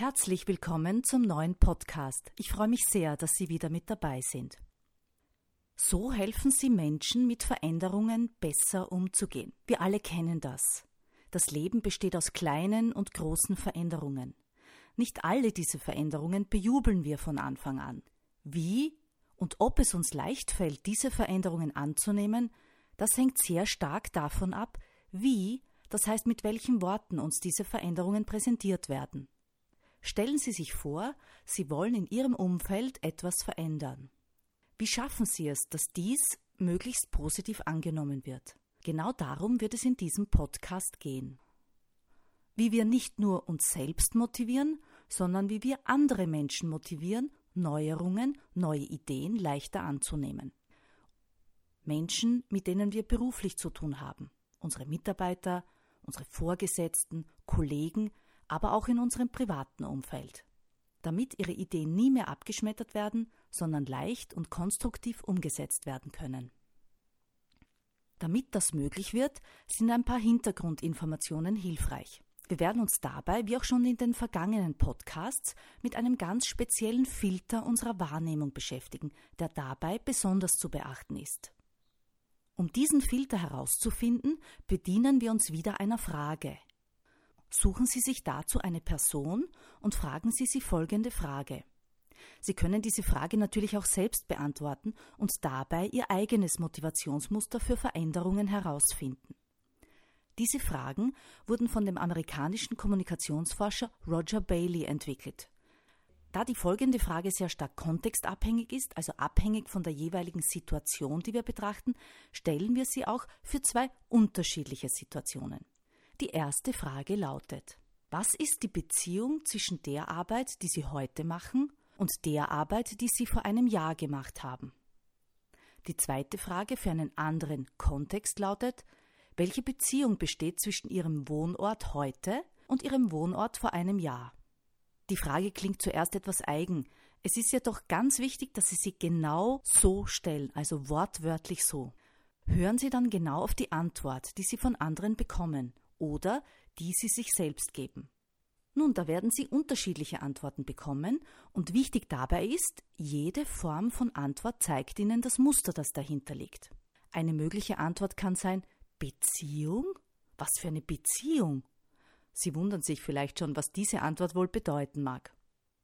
Herzlich willkommen zum neuen Podcast. Ich freue mich sehr, dass Sie wieder mit dabei sind. So helfen Sie Menschen, mit Veränderungen besser umzugehen. Wir alle kennen das. Das Leben besteht aus kleinen und großen Veränderungen. Nicht alle diese Veränderungen bejubeln wir von Anfang an. Wie und ob es uns leicht fällt, diese Veränderungen anzunehmen, das hängt sehr stark davon ab, wie, das heißt mit welchen Worten uns diese Veränderungen präsentiert werden. Stellen Sie sich vor, Sie wollen in Ihrem Umfeld etwas verändern. Wie schaffen Sie es, dass dies möglichst positiv angenommen wird? Genau darum wird es in diesem Podcast gehen. Wie wir nicht nur uns selbst motivieren, sondern wie wir andere Menschen motivieren, Neuerungen, neue Ideen leichter anzunehmen. Menschen, mit denen wir beruflich zu tun haben, unsere Mitarbeiter, unsere Vorgesetzten, Kollegen, aber auch in unserem privaten Umfeld, damit ihre Ideen nie mehr abgeschmettert werden, sondern leicht und konstruktiv umgesetzt werden können. Damit das möglich wird, sind ein paar Hintergrundinformationen hilfreich. Wir werden uns dabei, wie auch schon in den vergangenen Podcasts, mit einem ganz speziellen Filter unserer Wahrnehmung beschäftigen, der dabei besonders zu beachten ist. Um diesen Filter herauszufinden, bedienen wir uns wieder einer Frage. Suchen Sie sich dazu eine Person und fragen Sie sie folgende Frage. Sie können diese Frage natürlich auch selbst beantworten und dabei Ihr eigenes Motivationsmuster für Veränderungen herausfinden. Diese Fragen wurden von dem amerikanischen Kommunikationsforscher Roger Bailey entwickelt. Da die folgende Frage sehr stark kontextabhängig ist, also abhängig von der jeweiligen Situation, die wir betrachten, stellen wir sie auch für zwei unterschiedliche Situationen. Die erste Frage lautet, was ist die Beziehung zwischen der Arbeit, die Sie heute machen, und der Arbeit, die Sie vor einem Jahr gemacht haben? Die zweite Frage für einen anderen Kontext lautet, welche Beziehung besteht zwischen Ihrem Wohnort heute und Ihrem Wohnort vor einem Jahr? Die Frage klingt zuerst etwas eigen. Es ist ja doch ganz wichtig, dass Sie sie genau so stellen, also wortwörtlich so. Hören Sie dann genau auf die Antwort, die Sie von anderen bekommen oder die sie sich selbst geben. Nun, da werden Sie unterschiedliche Antworten bekommen und wichtig dabei ist, jede Form von Antwort zeigt Ihnen das Muster, das dahinter liegt. Eine mögliche Antwort kann sein Beziehung? Was für eine Beziehung? Sie wundern sich vielleicht schon, was diese Antwort wohl bedeuten mag.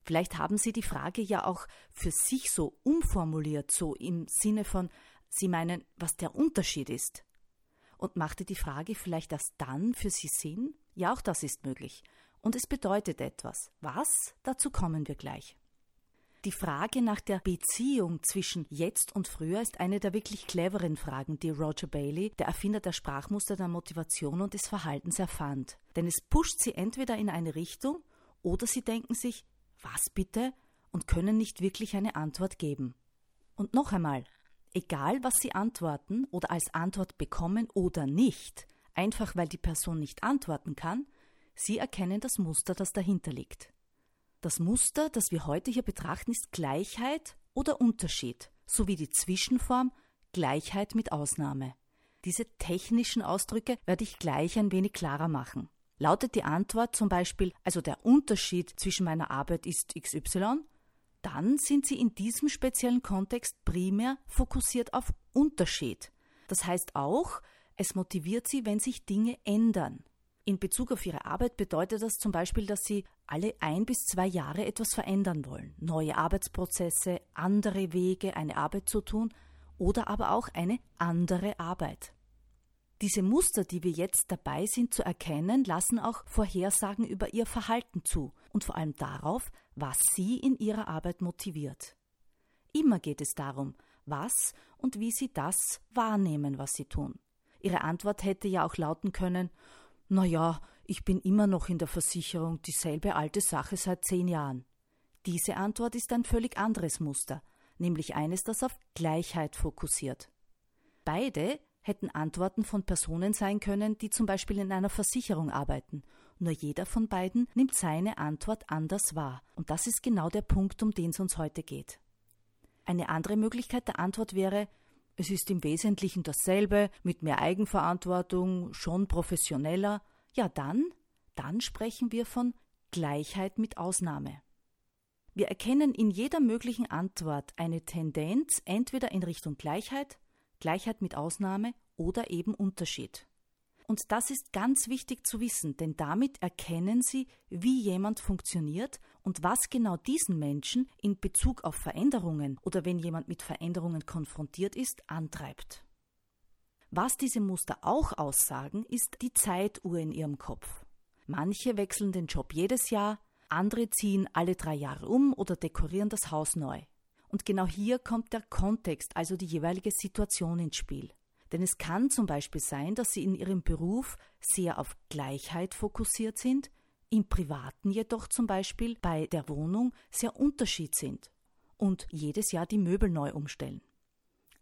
Vielleicht haben Sie die Frage ja auch für sich so umformuliert, so im Sinne von Sie meinen, was der Unterschied ist. Und machte die Frage vielleicht erst dann für Sie Sinn? Ja, auch das ist möglich. Und es bedeutet etwas. Was? Dazu kommen wir gleich. Die Frage nach der Beziehung zwischen jetzt und früher ist eine der wirklich cleveren Fragen, die Roger Bailey, der Erfinder der Sprachmuster der Motivation und des Verhaltens, erfand. Denn es pusht sie entweder in eine Richtung oder sie denken sich, was bitte? und können nicht wirklich eine Antwort geben. Und noch einmal, Egal, was Sie antworten oder als Antwort bekommen oder nicht, einfach weil die Person nicht antworten kann, Sie erkennen das Muster, das dahinter liegt. Das Muster, das wir heute hier betrachten, ist Gleichheit oder Unterschied, sowie die Zwischenform Gleichheit mit Ausnahme. Diese technischen Ausdrücke werde ich gleich ein wenig klarer machen. Lautet die Antwort zum Beispiel, also der Unterschied zwischen meiner Arbeit ist XY, dann sind sie in diesem speziellen Kontext primär fokussiert auf Unterschied. Das heißt auch, es motiviert sie, wenn sich Dinge ändern. In Bezug auf ihre Arbeit bedeutet das zum Beispiel, dass sie alle ein bis zwei Jahre etwas verändern wollen. Neue Arbeitsprozesse, andere Wege, eine Arbeit zu tun oder aber auch eine andere Arbeit. Diese Muster, die wir jetzt dabei sind zu erkennen, lassen auch Vorhersagen über ihr Verhalten zu und vor allem darauf, was sie in ihrer Arbeit motiviert. Immer geht es darum, was und wie sie das wahrnehmen, was sie tun. Ihre Antwort hätte ja auch lauten können, na ja, ich bin immer noch in der Versicherung, dieselbe alte Sache seit zehn Jahren. Diese Antwort ist ein völlig anderes Muster, nämlich eines, das auf Gleichheit fokussiert. Beide hätten Antworten von Personen sein können, die zum Beispiel in einer Versicherung arbeiten. Nur jeder von beiden nimmt seine Antwort anders wahr. Und das ist genau der Punkt, um den es uns heute geht. Eine andere Möglichkeit der Antwort wäre, es ist im Wesentlichen dasselbe, mit mehr Eigenverantwortung, schon professioneller. Ja, dann, dann sprechen wir von Gleichheit mit Ausnahme. Wir erkennen in jeder möglichen Antwort eine Tendenz entweder in Richtung Gleichheit, Gleichheit mit Ausnahme oder eben Unterschied. Und das ist ganz wichtig zu wissen, denn damit erkennen Sie, wie jemand funktioniert und was genau diesen Menschen in Bezug auf Veränderungen oder wenn jemand mit Veränderungen konfrontiert ist, antreibt. Was diese Muster auch aussagen, ist die Zeituhr in ihrem Kopf. Manche wechseln den Job jedes Jahr, andere ziehen alle drei Jahre um oder dekorieren das Haus neu. Und genau hier kommt der Kontext, also die jeweilige Situation ins Spiel. Denn es kann zum Beispiel sein, dass Sie in Ihrem Beruf sehr auf Gleichheit fokussiert sind, im Privaten jedoch zum Beispiel bei der Wohnung sehr Unterschied sind und jedes Jahr die Möbel neu umstellen.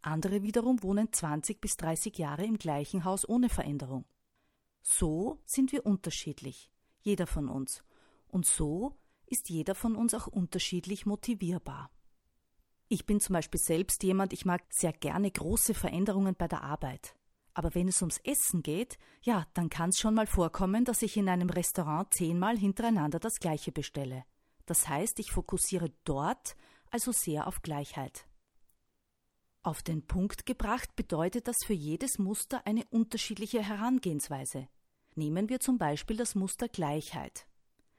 Andere wiederum wohnen 20 bis 30 Jahre im gleichen Haus ohne Veränderung. So sind wir unterschiedlich, jeder von uns. Und so ist jeder von uns auch unterschiedlich motivierbar. Ich bin zum Beispiel selbst jemand, ich mag sehr gerne große Veränderungen bei der Arbeit. Aber wenn es ums Essen geht, ja, dann kann es schon mal vorkommen, dass ich in einem Restaurant zehnmal hintereinander das gleiche bestelle. Das heißt, ich fokussiere dort also sehr auf Gleichheit. Auf den Punkt gebracht bedeutet das für jedes Muster eine unterschiedliche Herangehensweise. Nehmen wir zum Beispiel das Muster Gleichheit.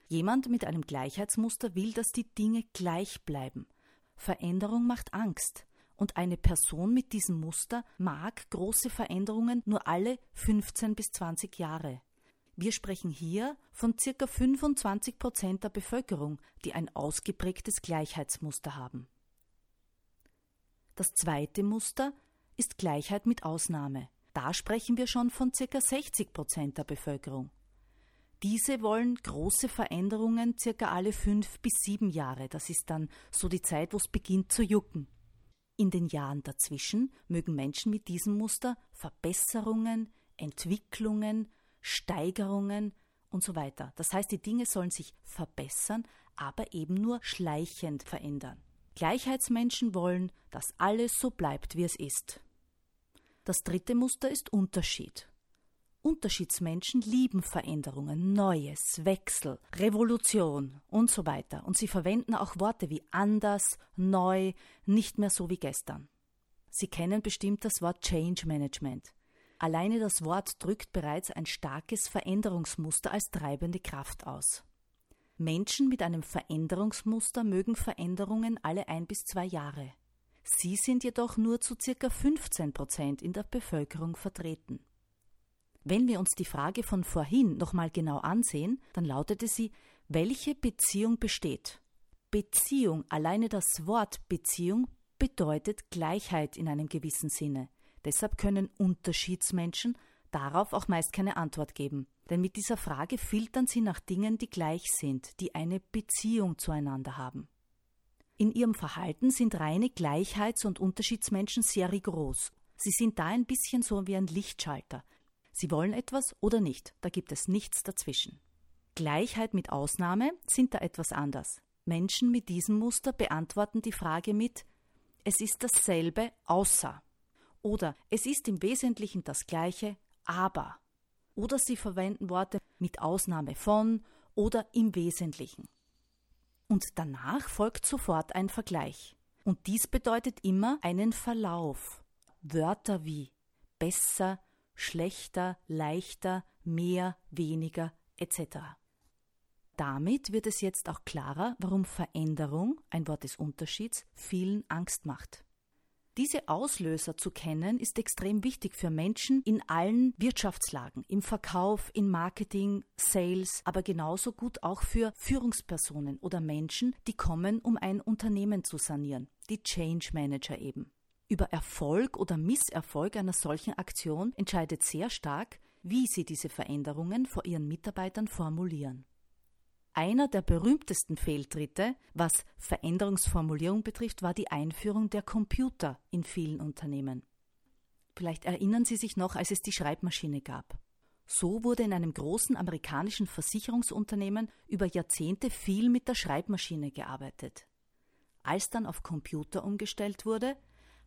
Jemand mit einem Gleichheitsmuster will, dass die Dinge gleich bleiben, Veränderung macht Angst. Und eine Person mit diesem Muster mag große Veränderungen nur alle 15 bis 20 Jahre. Wir sprechen hier von circa 25 Prozent der Bevölkerung, die ein ausgeprägtes Gleichheitsmuster haben. Das zweite Muster ist Gleichheit mit Ausnahme. Da sprechen wir schon von circa 60 Prozent der Bevölkerung. Diese wollen große Veränderungen circa alle fünf bis sieben Jahre. Das ist dann so die Zeit, wo es beginnt zu jucken. In den Jahren dazwischen mögen Menschen mit diesem Muster Verbesserungen, Entwicklungen, Steigerungen und so weiter. Das heißt, die Dinge sollen sich verbessern, aber eben nur schleichend verändern. Gleichheitsmenschen wollen, dass alles so bleibt, wie es ist. Das dritte Muster ist Unterschied. Unterschiedsmenschen lieben Veränderungen, Neues, Wechsel, Revolution und so weiter. Und sie verwenden auch Worte wie anders, neu, nicht mehr so wie gestern. Sie kennen bestimmt das Wort Change Management. Alleine das Wort drückt bereits ein starkes Veränderungsmuster als treibende Kraft aus. Menschen mit einem Veränderungsmuster mögen Veränderungen alle ein bis zwei Jahre. Sie sind jedoch nur zu circa 15 Prozent in der Bevölkerung vertreten. Wenn wir uns die Frage von vorhin nochmal genau ansehen, dann lautete sie, welche Beziehung besteht? Beziehung, alleine das Wort Beziehung bedeutet Gleichheit in einem gewissen Sinne. Deshalb können Unterschiedsmenschen darauf auch meist keine Antwort geben. Denn mit dieser Frage filtern sie nach Dingen, die gleich sind, die eine Beziehung zueinander haben. In ihrem Verhalten sind reine Gleichheits- und Unterschiedsmenschen sehr rigoros. Sie sind da ein bisschen so wie ein Lichtschalter. Sie wollen etwas oder nicht, da gibt es nichts dazwischen. Gleichheit mit Ausnahme sind da etwas anders. Menschen mit diesem Muster beantworten die Frage mit Es ist dasselbe außer oder Es ist im Wesentlichen das gleiche, aber oder sie verwenden Worte mit Ausnahme von oder im Wesentlichen. Und danach folgt sofort ein Vergleich. Und dies bedeutet immer einen Verlauf. Wörter wie besser, schlechter, leichter, mehr, weniger etc. Damit wird es jetzt auch klarer, warum Veränderung, ein Wort des Unterschieds, vielen Angst macht. Diese Auslöser zu kennen, ist extrem wichtig für Menschen in allen Wirtschaftslagen, im Verkauf, in Marketing, Sales, aber genauso gut auch für Führungspersonen oder Menschen, die kommen, um ein Unternehmen zu sanieren, die Change Manager eben. Über Erfolg oder Misserfolg einer solchen Aktion entscheidet sehr stark, wie Sie diese Veränderungen vor Ihren Mitarbeitern formulieren. Einer der berühmtesten Fehltritte, was Veränderungsformulierung betrifft, war die Einführung der Computer in vielen Unternehmen. Vielleicht erinnern Sie sich noch, als es die Schreibmaschine gab. So wurde in einem großen amerikanischen Versicherungsunternehmen über Jahrzehnte viel mit der Schreibmaschine gearbeitet. Als dann auf Computer umgestellt wurde,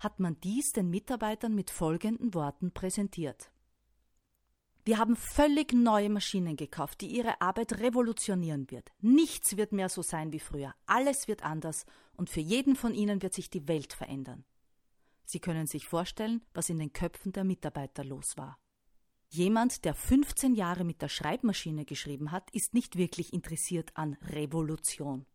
hat man dies den Mitarbeitern mit folgenden Worten präsentiert. Wir haben völlig neue Maschinen gekauft, die ihre Arbeit revolutionieren wird. Nichts wird mehr so sein wie früher. Alles wird anders und für jeden von ihnen wird sich die Welt verändern. Sie können sich vorstellen, was in den Köpfen der Mitarbeiter los war. Jemand, der 15 Jahre mit der Schreibmaschine geschrieben hat, ist nicht wirklich interessiert an Revolution.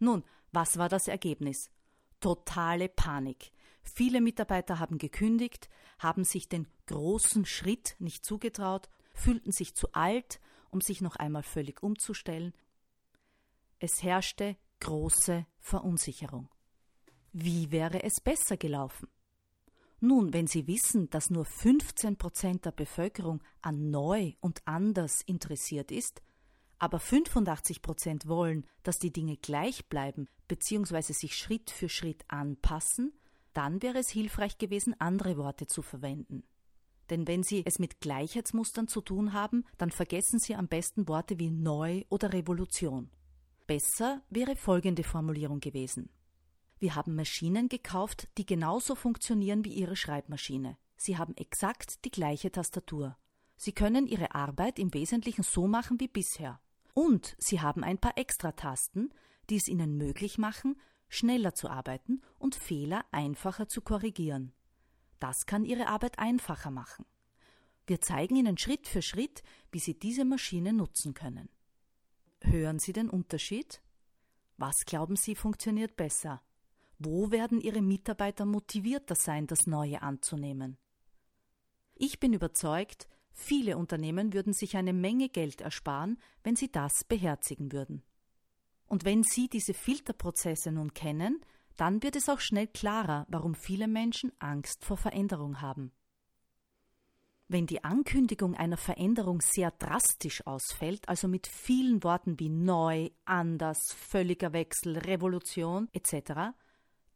Nun, was war das Ergebnis? Totale Panik. Viele Mitarbeiter haben gekündigt, haben sich den großen Schritt nicht zugetraut, fühlten sich zu alt, um sich noch einmal völlig umzustellen. Es herrschte große Verunsicherung. Wie wäre es besser gelaufen? Nun, wenn Sie wissen, dass nur 15 Prozent der Bevölkerung an neu und anders interessiert ist, aber 85 Prozent wollen, dass die Dinge gleich bleiben bzw. sich Schritt für Schritt anpassen, dann wäre es hilfreich gewesen, andere Worte zu verwenden. Denn wenn Sie es mit Gleichheitsmustern zu tun haben, dann vergessen Sie am besten Worte wie neu oder Revolution. Besser wäre folgende Formulierung gewesen. Wir haben Maschinen gekauft, die genauso funktionieren wie Ihre Schreibmaschine. Sie haben exakt die gleiche Tastatur. Sie können Ihre Arbeit im Wesentlichen so machen wie bisher. Und Sie haben ein paar Extratasten, die es Ihnen möglich machen, schneller zu arbeiten und Fehler einfacher zu korrigieren. Das kann Ihre Arbeit einfacher machen. Wir zeigen Ihnen Schritt für Schritt, wie Sie diese Maschine nutzen können. Hören Sie den Unterschied? Was glauben Sie funktioniert besser? Wo werden Ihre Mitarbeiter motivierter sein, das Neue anzunehmen? Ich bin überzeugt, viele Unternehmen würden sich eine Menge Geld ersparen, wenn sie das beherzigen würden. Und wenn Sie diese Filterprozesse nun kennen, dann wird es auch schnell klarer, warum viele Menschen Angst vor Veränderung haben. Wenn die Ankündigung einer Veränderung sehr drastisch ausfällt, also mit vielen Worten wie neu, anders, völliger Wechsel, Revolution etc.,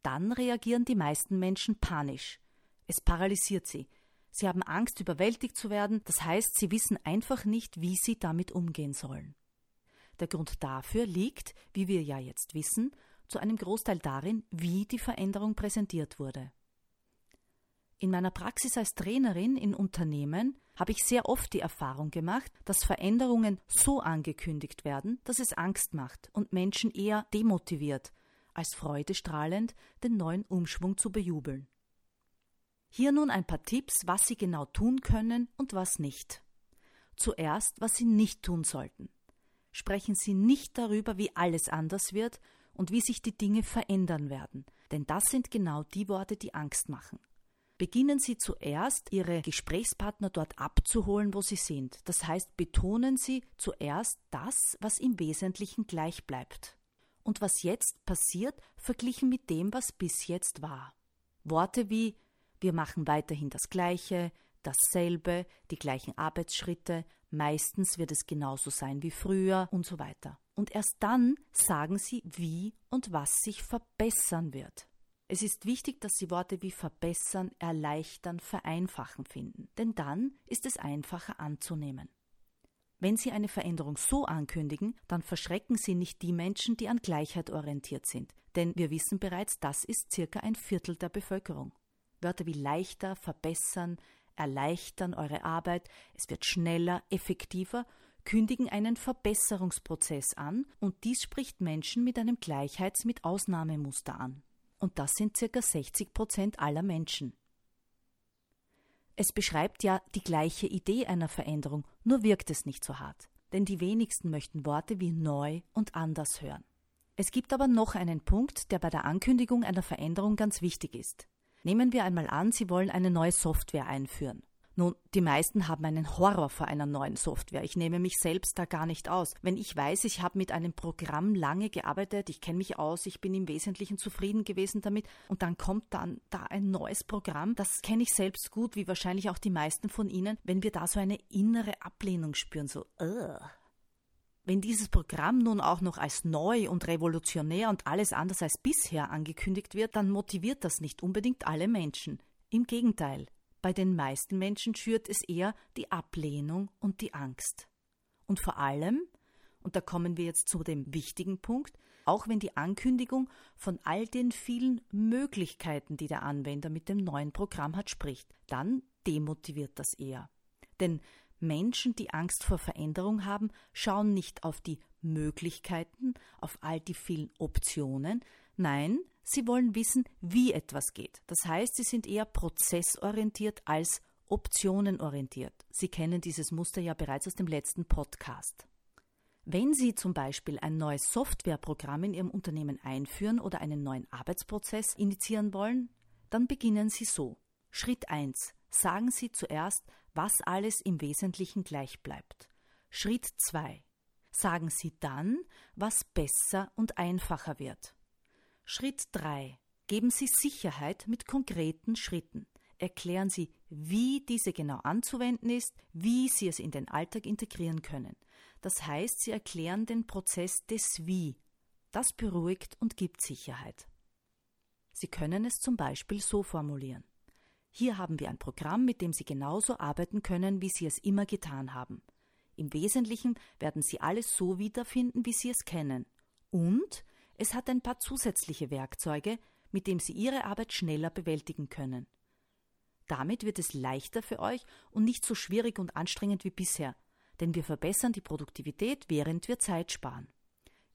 dann reagieren die meisten Menschen panisch. Es paralysiert sie. Sie haben Angst, überwältigt zu werden, das heißt, sie wissen einfach nicht, wie sie damit umgehen sollen. Der Grund dafür liegt, wie wir ja jetzt wissen, zu einem Großteil darin, wie die Veränderung präsentiert wurde. In meiner Praxis als Trainerin in Unternehmen habe ich sehr oft die Erfahrung gemacht, dass Veränderungen so angekündigt werden, dass es Angst macht und Menschen eher demotiviert, als freudestrahlend den neuen Umschwung zu bejubeln. Hier nun ein paar Tipps, was Sie genau tun können und was nicht. Zuerst, was Sie nicht tun sollten sprechen Sie nicht darüber, wie alles anders wird und wie sich die Dinge verändern werden, denn das sind genau die Worte, die Angst machen. Beginnen Sie zuerst, Ihre Gesprächspartner dort abzuholen, wo sie sind. Das heißt, betonen Sie zuerst das, was im Wesentlichen gleich bleibt. Und was jetzt passiert, verglichen mit dem, was bis jetzt war. Worte wie wir machen weiterhin das Gleiche, dasselbe, die gleichen Arbeitsschritte, meistens wird es genauso sein wie früher und so weiter. Und erst dann sagen sie, wie und was sich verbessern wird. Es ist wichtig, dass Sie Worte wie verbessern, erleichtern, vereinfachen finden, denn dann ist es einfacher anzunehmen. Wenn Sie eine Veränderung so ankündigen, dann verschrecken Sie nicht die Menschen, die an Gleichheit orientiert sind, denn wir wissen bereits, das ist circa ein Viertel der Bevölkerung. Wörter wie leichter, verbessern, erleichtern eure Arbeit, es wird schneller, effektiver, kündigen einen Verbesserungsprozess an und dies spricht Menschen mit einem Gleichheits- mit Ausnahmemuster an. Und das sind circa 60 Prozent aller Menschen. Es beschreibt ja die gleiche Idee einer Veränderung, nur wirkt es nicht so hart. Denn die wenigsten möchten Worte wie neu und anders hören. Es gibt aber noch einen Punkt, der bei der Ankündigung einer Veränderung ganz wichtig ist. Nehmen wir einmal an, Sie wollen eine neue Software einführen. Nun, die meisten haben einen Horror vor einer neuen Software. Ich nehme mich selbst da gar nicht aus. Wenn ich weiß, ich habe mit einem Programm lange gearbeitet, ich kenne mich aus, ich bin im Wesentlichen zufrieden gewesen damit und dann kommt dann da ein neues Programm, das kenne ich selbst gut, wie wahrscheinlich auch die meisten von Ihnen, wenn wir da so eine innere Ablehnung spüren, so, uh. Wenn dieses Programm nun auch noch als neu und revolutionär und alles anders als bisher angekündigt wird, dann motiviert das nicht unbedingt alle Menschen. Im Gegenteil, bei den meisten Menschen schürt es eher die Ablehnung und die Angst. Und vor allem, und da kommen wir jetzt zu dem wichtigen Punkt, auch wenn die Ankündigung von all den vielen Möglichkeiten, die der Anwender mit dem neuen Programm hat, spricht, dann demotiviert das eher. Denn Menschen, die Angst vor Veränderung haben, schauen nicht auf die Möglichkeiten, auf all die vielen Optionen, nein, Sie wollen wissen, wie etwas geht. Das heißt, sie sind eher prozessorientiert als optionenorientiert. Sie kennen dieses Muster ja bereits aus dem letzten Podcast. Wenn Sie zum Beispiel ein neues Softwareprogramm in Ihrem Unternehmen einführen oder einen neuen Arbeitsprozess initiieren wollen, dann beginnen Sie so. Schritt 1. Sagen Sie zuerst, was alles im Wesentlichen gleich bleibt. Schritt 2. Sagen Sie dann, was besser und einfacher wird. Schritt 3. Geben Sie Sicherheit mit konkreten Schritten. Erklären Sie, wie diese genau anzuwenden ist, wie Sie es in den Alltag integrieren können. Das heißt, Sie erklären den Prozess des Wie. Das beruhigt und gibt Sicherheit. Sie können es zum Beispiel so formulieren. Hier haben wir ein Programm, mit dem Sie genauso arbeiten können, wie Sie es immer getan haben. Im Wesentlichen werden Sie alles so wiederfinden, wie Sie es kennen. Und es hat ein paar zusätzliche Werkzeuge, mit dem Sie Ihre Arbeit schneller bewältigen können. Damit wird es leichter für euch und nicht so schwierig und anstrengend wie bisher, denn wir verbessern die Produktivität, während wir Zeit sparen.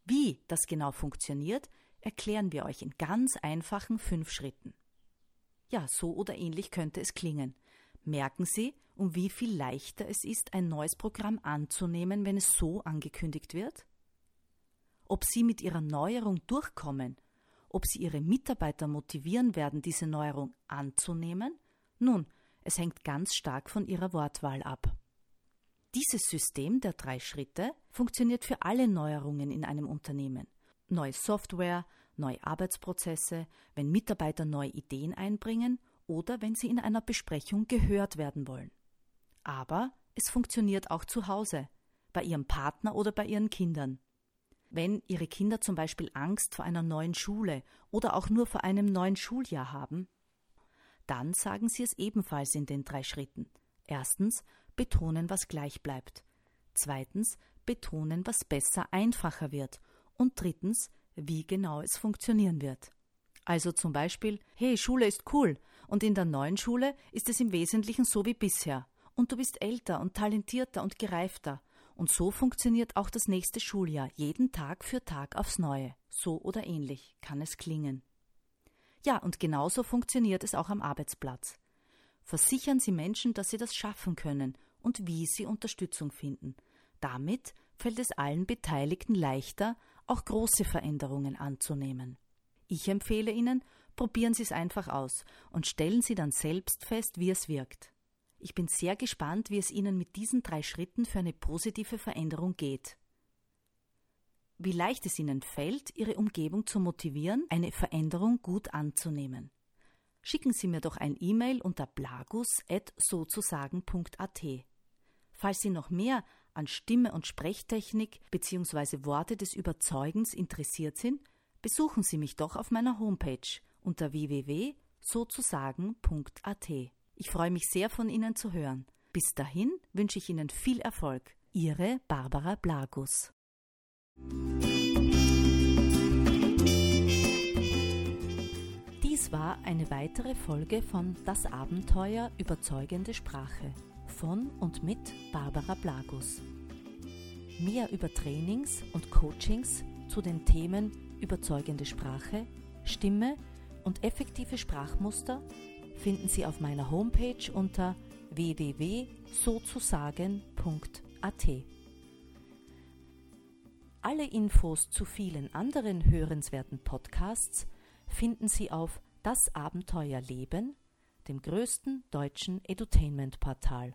Wie das genau funktioniert, erklären wir euch in ganz einfachen fünf Schritten. Ja, so oder ähnlich könnte es klingen. Merken Sie, um wie viel leichter es ist, ein neues Programm anzunehmen, wenn es so angekündigt wird? ob sie mit ihrer Neuerung durchkommen, ob sie ihre Mitarbeiter motivieren werden, diese Neuerung anzunehmen? Nun, es hängt ganz stark von ihrer Wortwahl ab. Dieses System der drei Schritte funktioniert für alle Neuerungen in einem Unternehmen. Neue Software, neue Arbeitsprozesse, wenn Mitarbeiter neue Ideen einbringen oder wenn sie in einer Besprechung gehört werden wollen. Aber es funktioniert auch zu Hause, bei ihrem Partner oder bei ihren Kindern. Wenn Ihre Kinder zum Beispiel Angst vor einer neuen Schule oder auch nur vor einem neuen Schuljahr haben, dann sagen Sie es ebenfalls in den drei Schritten. Erstens betonen, was gleich bleibt. Zweitens betonen, was besser einfacher wird. Und drittens, wie genau es funktionieren wird. Also zum Beispiel, hey, Schule ist cool und in der neuen Schule ist es im Wesentlichen so wie bisher. Und du bist älter und talentierter und gereifter und so funktioniert auch das nächste Schuljahr, jeden Tag für Tag aufs Neue. So oder ähnlich kann es klingen. Ja, und genauso funktioniert es auch am Arbeitsplatz. Versichern Sie Menschen, dass sie das schaffen können und wie sie Unterstützung finden. Damit fällt es allen Beteiligten leichter, auch große Veränderungen anzunehmen. Ich empfehle Ihnen, probieren Sie es einfach aus und stellen Sie dann selbst fest, wie es wirkt. Ich bin sehr gespannt, wie es Ihnen mit diesen drei Schritten für eine positive Veränderung geht. Wie leicht es Ihnen fällt, Ihre Umgebung zu motivieren, eine Veränderung gut anzunehmen. Schicken Sie mir doch ein E-Mail unter blagus.sozusagen.at. Falls Sie noch mehr an Stimme- und Sprechtechnik bzw. Worte des Überzeugens interessiert sind, besuchen Sie mich doch auf meiner Homepage unter www.sozusagen.at. Ich freue mich sehr von Ihnen zu hören. Bis dahin wünsche ich Ihnen viel Erfolg. Ihre Barbara Blagus. Dies war eine weitere Folge von Das Abenteuer überzeugende Sprache von und mit Barbara Blagus. Mehr über Trainings und Coachings zu den Themen überzeugende Sprache, Stimme und effektive Sprachmuster finden Sie auf meiner Homepage unter www.sozusagen.at. Alle Infos zu vielen anderen hörenswerten Podcasts finden Sie auf Das Abenteuer Leben, dem größten deutschen Edutainment-Portal.